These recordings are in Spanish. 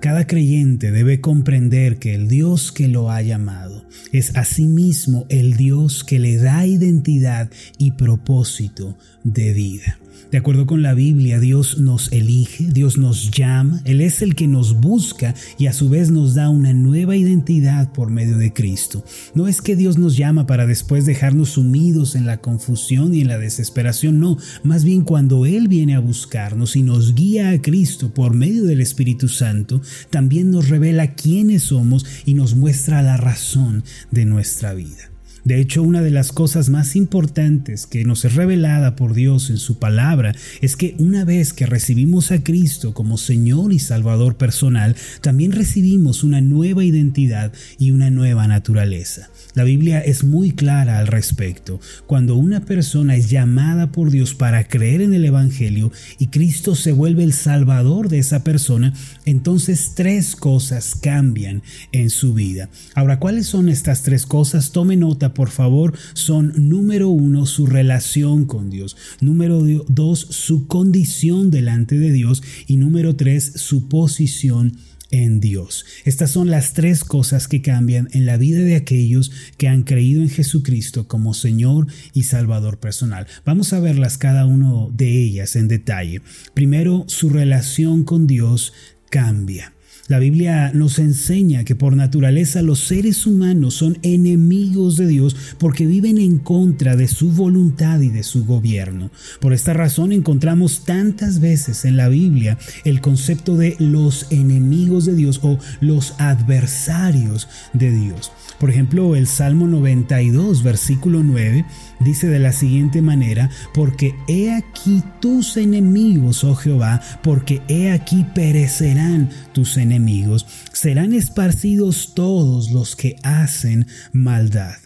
Cada creyente debe comprender que el Dios que lo ha llamado es asimismo el Dios que le da identidad y propósito de vida. De acuerdo con la Biblia, Dios nos elige, Dios nos llama, Él es el que nos busca y a su vez nos da una nueva identidad por medio de Cristo. No es que Dios nos llama para después dejarnos sumidos en la confusión y en la desesperación, no, más bien cuando Él viene a buscarnos y nos guía a Cristo por medio del Espíritu Santo, también nos revela quiénes somos y nos muestra la razón de nuestra vida. De hecho, una de las cosas más importantes que nos es revelada por Dios en su palabra es que una vez que recibimos a Cristo como Señor y Salvador personal, también recibimos una nueva identidad y una nueva naturaleza. La Biblia es muy clara al respecto. Cuando una persona es llamada por Dios para creer en el Evangelio y Cristo se vuelve el Salvador de esa persona, entonces tres cosas cambian en su vida. Ahora, ¿cuáles son estas tres cosas? Tome nota por favor, son número uno, su relación con Dios, número dos, su condición delante de Dios y número tres, su posición en Dios. Estas son las tres cosas que cambian en la vida de aquellos que han creído en Jesucristo como Señor y Salvador personal. Vamos a verlas cada uno de ellas en detalle. Primero, su relación con Dios cambia. La Biblia nos enseña que por naturaleza los seres humanos son enemigos de Dios porque viven en contra de su voluntad y de su gobierno. Por esta razón encontramos tantas veces en la Biblia el concepto de los enemigos de Dios o los adversarios de Dios. Por ejemplo, el Salmo 92, versículo 9, dice de la siguiente manera, porque he aquí tus enemigos, oh Jehová, porque he aquí perecerán tus enemigos, serán esparcidos todos los que hacen maldad.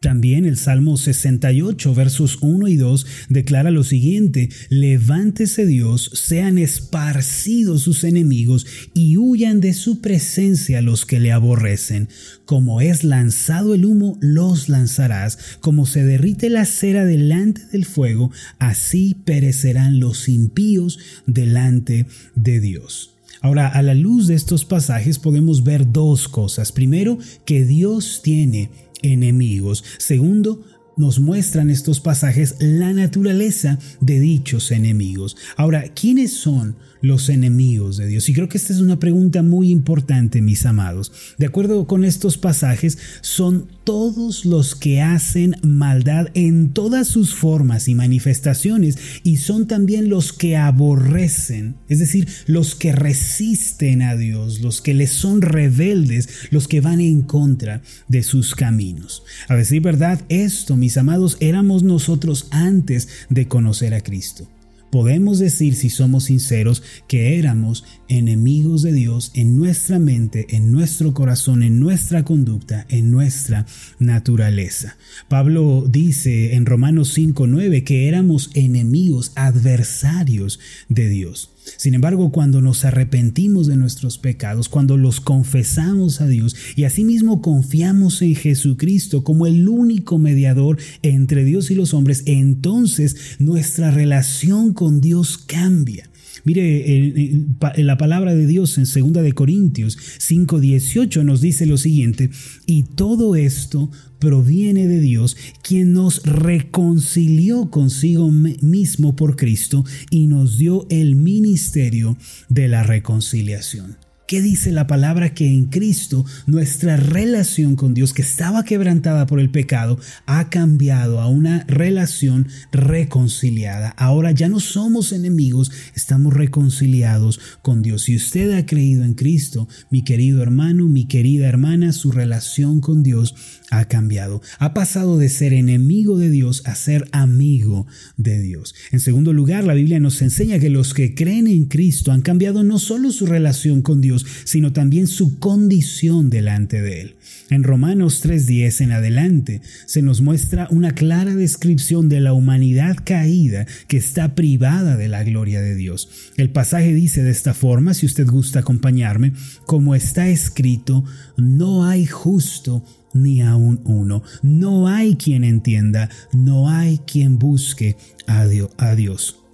También el Salmo 68, versos 1 y 2 declara lo siguiente, levántese Dios, sean esparcidos sus enemigos y huyan de su presencia los que le aborrecen. Como es lanzado el humo, los lanzarás, como se derrite la cera delante del fuego, así perecerán los impíos delante de Dios. Ahora, a la luz de estos pasajes podemos ver dos cosas. Primero, que Dios tiene enemigos. Segundo, nos muestran estos pasajes la naturaleza de dichos enemigos. Ahora, ¿quiénes son los enemigos de Dios? Y creo que esta es una pregunta muy importante, mis amados. De acuerdo con estos pasajes, son todos los que hacen maldad en todas sus formas y manifestaciones y son también los que aborrecen, es decir, los que resisten a Dios, los que les son rebeldes, los que van en contra de sus caminos. A decir verdad, esto, mis amados, éramos nosotros antes de conocer a Cristo podemos decir, si somos sinceros, que éramos enemigos de Dios en nuestra mente, en nuestro corazón, en nuestra conducta, en nuestra naturaleza. Pablo dice en Romanos 5.9 que éramos enemigos, adversarios de Dios. Sin embargo, cuando nos arrepentimos de nuestros pecados, cuando los confesamos a Dios y asimismo confiamos en Jesucristo como el único mediador entre Dios y los hombres, entonces nuestra relación con Dios cambia. Mire, la palabra de Dios en 2 de Corintios 5:18 nos dice lo siguiente, y todo esto proviene de Dios, quien nos reconcilió consigo mismo por Cristo y nos dio el ministerio de la reconciliación. ¿Qué dice la palabra? Que en Cristo nuestra relación con Dios, que estaba quebrantada por el pecado, ha cambiado a una relación reconciliada. Ahora ya no somos enemigos, estamos reconciliados con Dios. Si usted ha creído en Cristo, mi querido hermano, mi querida hermana, su relación con Dios ha cambiado. Ha pasado de ser enemigo de Dios a ser amigo de Dios. En segundo lugar, la Biblia nos enseña que los que creen en Cristo han cambiado no solo su relación con Dios, sino también su condición delante de Él. En Romanos 3.10 en adelante se nos muestra una clara descripción de la humanidad caída que está privada de la gloria de Dios. El pasaje dice de esta forma, si usted gusta acompañarme, como está escrito, no hay justo ni aún uno. No hay quien entienda, no hay quien busque a Dios.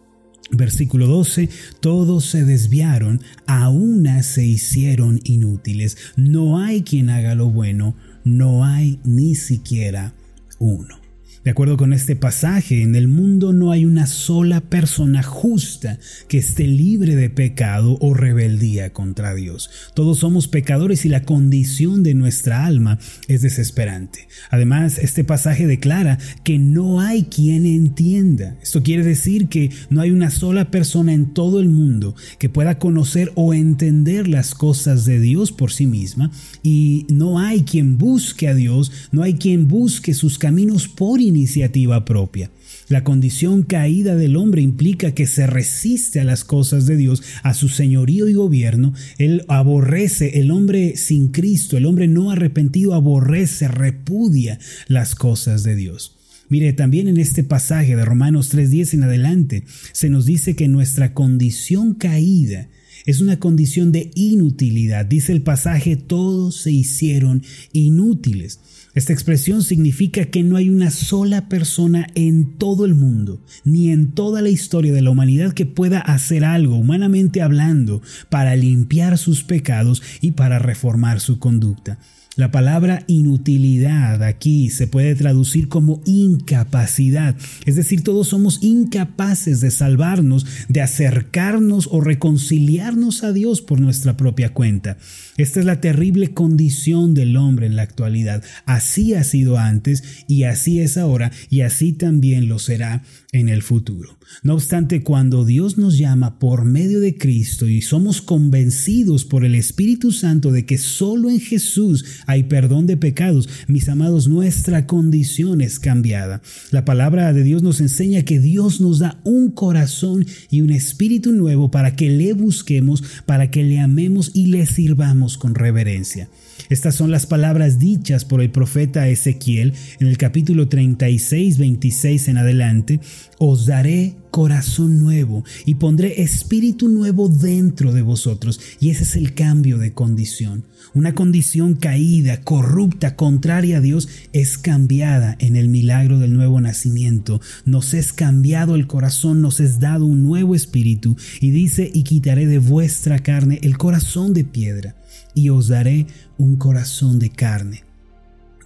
Versículo 12, todos se desviaron, a una se hicieron inútiles. No hay quien haga lo bueno, no hay ni siquiera uno. De acuerdo con este pasaje, en el mundo no hay una sola persona justa que esté libre de pecado o rebeldía contra Dios. Todos somos pecadores y la condición de nuestra alma es desesperante. Además, este pasaje declara que no hay quien entienda. Esto quiere decir que no hay una sola persona en todo el mundo que pueda conocer o entender las cosas de Dios por sí misma y no hay quien busque a Dios, no hay quien busque sus caminos por iniciativa propia. La condición caída del hombre implica que se resiste a las cosas de Dios, a su señorío y gobierno. Él aborrece, el hombre sin Cristo, el hombre no arrepentido aborrece, repudia las cosas de Dios. Mire, también en este pasaje de Romanos 3.10 en adelante se nos dice que nuestra condición caída es una condición de inutilidad. Dice el pasaje, todos se hicieron inútiles. Esta expresión significa que no hay una sola persona en todo el mundo, ni en toda la historia de la humanidad que pueda hacer algo, humanamente hablando, para limpiar sus pecados y para reformar su conducta. La palabra inutilidad aquí se puede traducir como incapacidad, es decir, todos somos incapaces de salvarnos, de acercarnos o reconciliarnos a Dios por nuestra propia cuenta. Esta es la terrible condición del hombre en la actualidad. Así ha sido antes y así es ahora y así también lo será en el futuro. No obstante, cuando Dios nos llama por medio de Cristo y somos convencidos por el Espíritu Santo de que solo en Jesús hay perdón de pecados, mis amados, nuestra condición es cambiada. La palabra de Dios nos enseña que Dios nos da un corazón y un espíritu nuevo para que le busquemos, para que le amemos y le sirvamos con reverencia. Estas son las palabras dichas por el profeta Ezequiel en el capítulo 36, 26 en adelante. Os daré corazón nuevo y pondré espíritu nuevo dentro de vosotros. Y ese es el cambio de condición. Una condición caída, corrupta, contraria a Dios, es cambiada en el milagro del nuevo nacimiento. Nos es cambiado el corazón, nos es dado un nuevo espíritu. Y dice, y quitaré de vuestra carne el corazón de piedra y os daré un corazón de carne.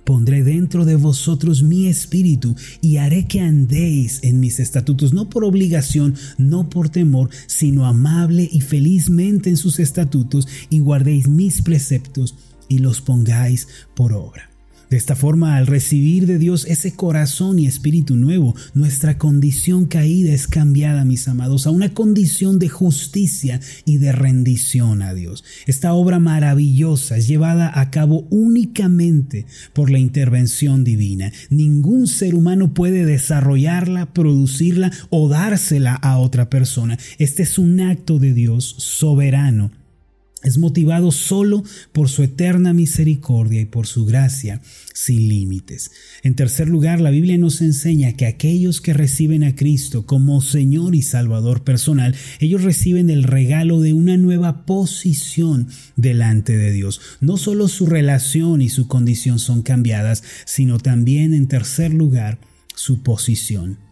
Pondré dentro de vosotros mi espíritu y haré que andéis en mis estatutos, no por obligación, no por temor, sino amable y felizmente en sus estatutos, y guardéis mis preceptos y los pongáis por obra. De esta forma, al recibir de Dios ese corazón y espíritu nuevo, nuestra condición caída es cambiada, mis amados, a una condición de justicia y de rendición a Dios. Esta obra maravillosa es llevada a cabo únicamente por la intervención divina. Ningún ser humano puede desarrollarla, producirla o dársela a otra persona. Este es un acto de Dios soberano es motivado solo por su eterna misericordia y por su gracia sin límites. En tercer lugar, la Biblia nos enseña que aquellos que reciben a Cristo como Señor y Salvador personal, ellos reciben el regalo de una nueva posición delante de Dios. No solo su relación y su condición son cambiadas, sino también, en tercer lugar, su posición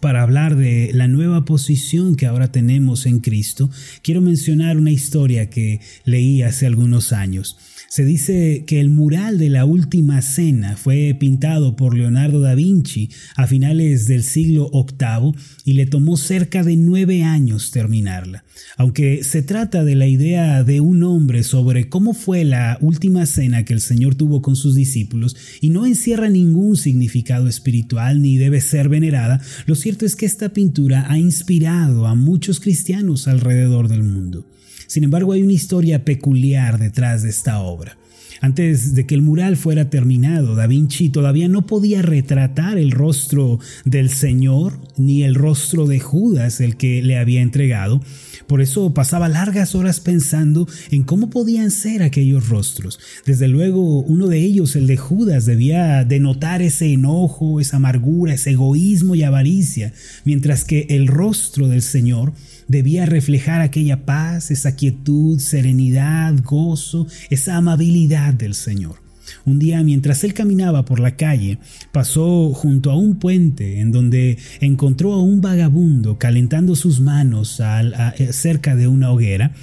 para hablar de la nueva posición que ahora tenemos en Cristo, quiero mencionar una historia que leí hace algunos años. Se dice que el mural de la Última Cena fue pintado por Leonardo da Vinci a finales del siglo VIII y le tomó cerca de nueve años terminarla. Aunque se trata de la idea de un hombre sobre cómo fue la última cena que el Señor tuvo con sus discípulos y no encierra ningún significado espiritual ni debe ser venerada, lo cierto es que esta pintura ha inspirado a muchos cristianos alrededor del mundo. Sin embargo, hay una historia peculiar detrás de esta obra. Antes de que el mural fuera terminado, Da Vinci todavía no podía retratar el rostro del Señor ni el rostro de Judas, el que le había entregado. Por eso pasaba largas horas pensando en cómo podían ser aquellos rostros. Desde luego, uno de ellos, el de Judas, debía denotar ese enojo, esa amargura, ese egoísmo y avaricia, mientras que el rostro del Señor debía reflejar aquella paz, esa quietud, serenidad, gozo, esa amabilidad del Señor. Un día, mientras él caminaba por la calle, pasó junto a un puente en donde encontró a un vagabundo calentando sus manos eh, cerca de una hoguera.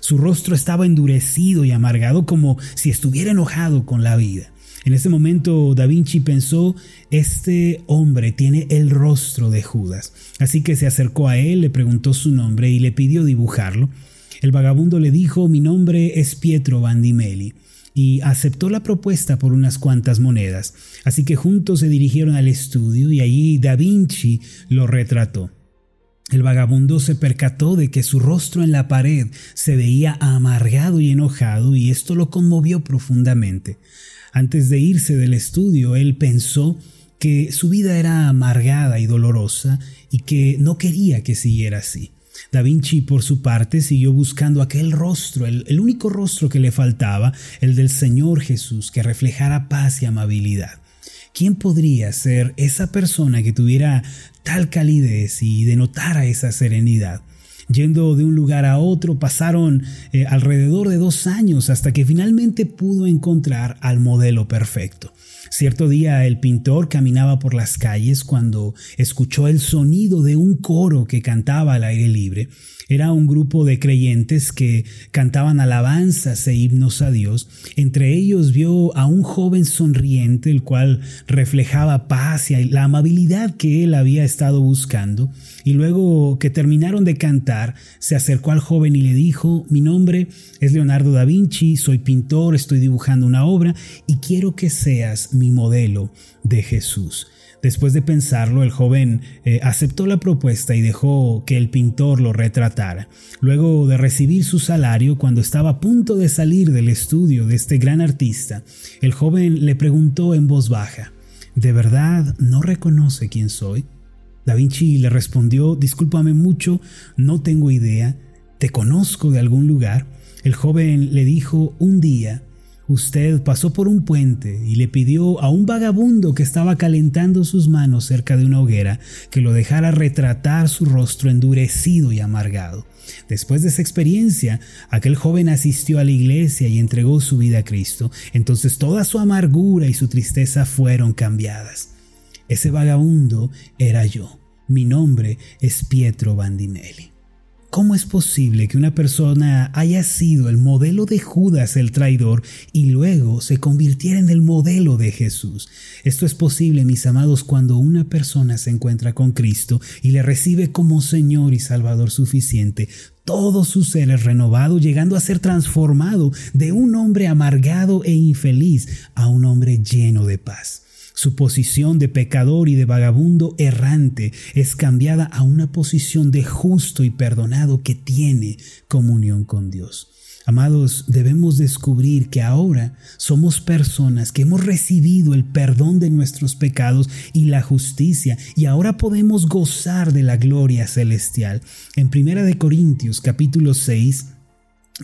Su rostro estaba endurecido y amargado como si estuviera enojado con la vida. En ese momento Da Vinci pensó, este hombre tiene el rostro de Judas. Así que se acercó a él, le preguntó su nombre y le pidió dibujarlo. El vagabundo le dijo, mi nombre es Pietro Bandimeli y aceptó la propuesta por unas cuantas monedas. Así que juntos se dirigieron al estudio y allí Da Vinci lo retrató. El vagabundo se percató de que su rostro en la pared se veía amargado y enojado y esto lo conmovió profundamente. Antes de irse del estudio, él pensó que su vida era amargada y dolorosa y que no quería que siguiera así. Da Vinci, por su parte, siguió buscando aquel rostro, el, único rostro que le faltaba, el del Señor Jesús, que reflejara paz y amabilidad. ¿Quién podría ser esa persona que tuviera tal calidez y denotara esa serenidad? Yendo de un lugar a otro pasaron eh, alrededor de dos años hasta que finalmente pudo encontrar al modelo perfecto. Cierto día el pintor caminaba por las calles cuando escuchó el sonido de un coro que cantaba al aire libre. Era un grupo de creyentes que cantaban alabanzas e himnos a Dios. Entre ellos vio a un joven sonriente, el cual reflejaba paz y la amabilidad que él había estado buscando. Y luego que terminaron de cantar, se acercó al joven y le dijo, mi nombre es Leonardo da Vinci, soy pintor, estoy dibujando una obra y quiero que seas mi modelo de Jesús. Después de pensarlo, el joven eh, aceptó la propuesta y dejó que el pintor lo retratara. Luego de recibir su salario, cuando estaba a punto de salir del estudio de este gran artista, el joven le preguntó en voz baja, ¿De verdad no reconoce quién soy? Da Vinci le respondió, discúlpame mucho, no tengo idea, ¿te conozco de algún lugar? El joven le dijo, un día usted pasó por un puente y le pidió a un vagabundo que estaba calentando sus manos cerca de una hoguera que lo dejara retratar su rostro endurecido y amargado. Después de esa experiencia, aquel joven asistió a la iglesia y entregó su vida a Cristo. Entonces toda su amargura y su tristeza fueron cambiadas. Ese vagabundo era yo. Mi nombre es Pietro Bandinelli. ¿Cómo es posible que una persona haya sido el modelo de Judas el traidor y luego se convirtiera en el modelo de Jesús? Esto es posible, mis amados, cuando una persona se encuentra con Cristo y le recibe como Señor y Salvador suficiente. Todo su ser es renovado, llegando a ser transformado de un hombre amargado e infeliz a un hombre lleno de paz. Su posición de pecador y de vagabundo errante es cambiada a una posición de justo y perdonado que tiene comunión con Dios. Amados, debemos descubrir que ahora somos personas que hemos recibido el perdón de nuestros pecados y la justicia y ahora podemos gozar de la gloria celestial. En Primera de Corintios capítulo 6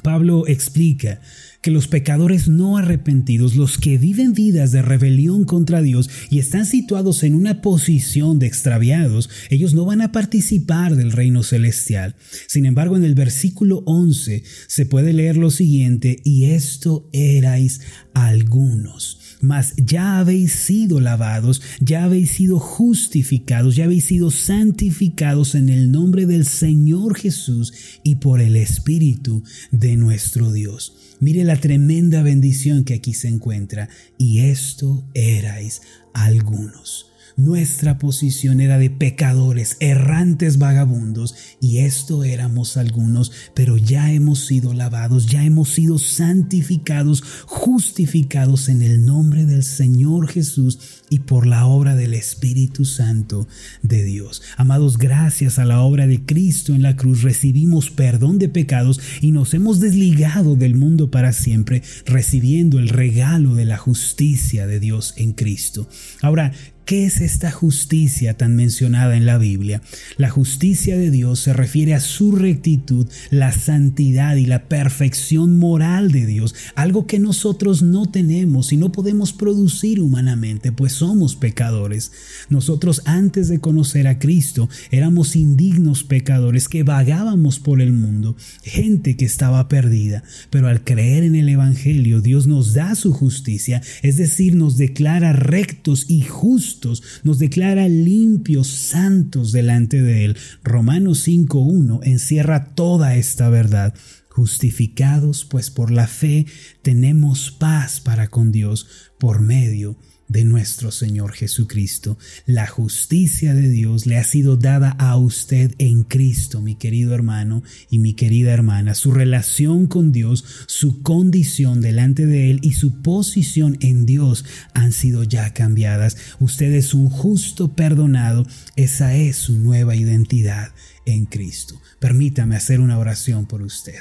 Pablo explica que los pecadores no arrepentidos, los que viven vidas de rebelión contra Dios y están situados en una posición de extraviados, ellos no van a participar del reino celestial. Sin embargo, en el versículo 11 se puede leer lo siguiente, y esto erais algunos mas ya habéis sido lavados, ya habéis sido justificados, ya habéis sido santificados en el nombre del Señor Jesús y por el Espíritu de nuestro Dios. Mire la tremenda bendición que aquí se encuentra. Y esto erais algunos. Nuestra posición era de pecadores, errantes vagabundos, y esto éramos algunos, pero ya hemos sido lavados, ya hemos sido santificados, justificados en el nombre del Señor Jesús y por la obra del Espíritu Santo de Dios. Amados, gracias a la obra de Cristo en la cruz recibimos perdón de pecados y nos hemos desligado del mundo para siempre, recibiendo el regalo de la justicia de Dios en Cristo. Ahora, ¿Qué es esta justicia tan mencionada en la Biblia? La justicia de Dios se refiere a su rectitud, la santidad y la perfección moral de Dios, algo que nosotros no tenemos y no podemos producir humanamente, pues somos pecadores. Nosotros antes de conocer a Cristo éramos indignos pecadores que vagábamos por el mundo, gente que estaba perdida, pero al creer en el Evangelio Dios nos da su justicia, es decir, nos declara rectos y justos nos declara limpios, santos delante de Él. Romanos 5.1 encierra toda esta verdad. Justificados pues por la fe tenemos paz para con Dios por medio de de nuestro Señor Jesucristo. La justicia de Dios le ha sido dada a usted en Cristo, mi querido hermano y mi querida hermana. Su relación con Dios, su condición delante de Él y su posición en Dios han sido ya cambiadas. Usted es un justo perdonado. Esa es su nueva identidad en Cristo. Permítame hacer una oración por usted.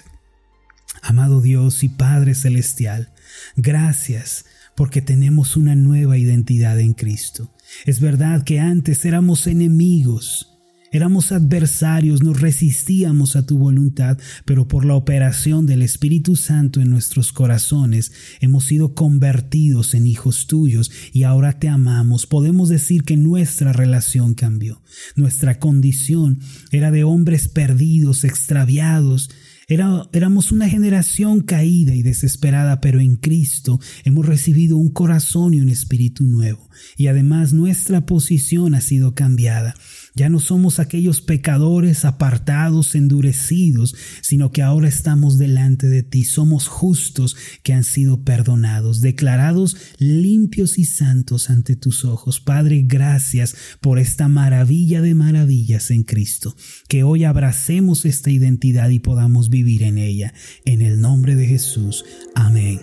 Amado Dios y Padre Celestial, gracias porque tenemos una nueva identidad en Cristo. Es verdad que antes éramos enemigos, éramos adversarios, nos resistíamos a tu voluntad, pero por la operación del Espíritu Santo en nuestros corazones hemos sido convertidos en hijos tuyos y ahora te amamos. Podemos decir que nuestra relación cambió. Nuestra condición era de hombres perdidos, extraviados, éramos una generación caída y desesperada, pero en Cristo hemos recibido un corazón y un espíritu nuevo. Y además nuestra posición ha sido cambiada. Ya no somos aquellos pecadores apartados, endurecidos, sino que ahora estamos delante de ti. Somos justos que han sido perdonados, declarados limpios y santos ante tus ojos. Padre, gracias por esta maravilla de maravillas en Cristo. Que hoy abracemos esta identidad y podamos vivir en ella. En el nombre de Jesús. Amén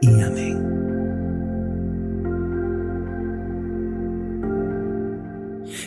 y amén.